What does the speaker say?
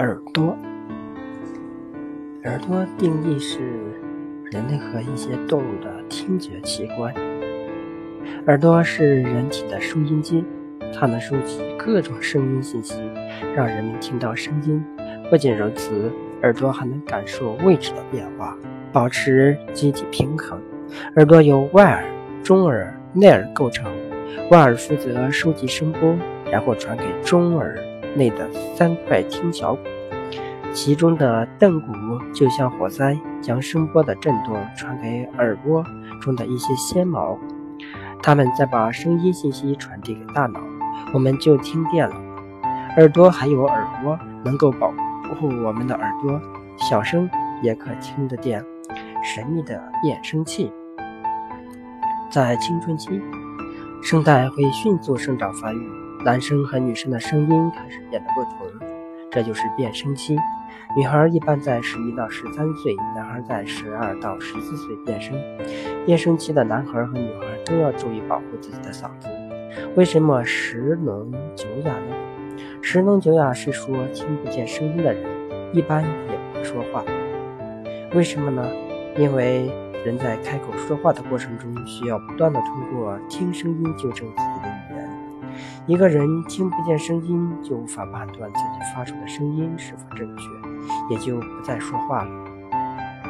耳朵，耳朵定义是人类和一些动物的听觉器官。耳朵是人体的收音机，它能收集各种声音信息，让人们听到声音。不仅如此，耳朵还能感受位置的变化，保持机体平衡。耳朵由外耳、中耳、内耳构成，外耳负责收集声波，然后传给中耳内的三块听小骨。其中的镫骨就像火灾，将声波的振动传给耳蜗中的一些纤毛，它们再把声音信息传递给大脑，我们就听见了。耳朵还有耳蜗，能够保护我们的耳朵，小声也可听得见。神秘的变声器，在青春期，声带会迅速生长发育，男生和女生的声音开始变得不同，这就是变声期。女孩一般在十一到十三岁，男孩在十二到十四岁变声。变声期的男孩和女孩都要注意保护自己的嗓子。为什么十聋九哑呢？十聋九哑是说听不见声音的人，一般也不会说话。为什么呢？因为人在开口说话的过程中，需要不断的通过听声音纠正自己的。一个人听不见声音，就无法判断自己发出的声音是否正确。也就不再说话了。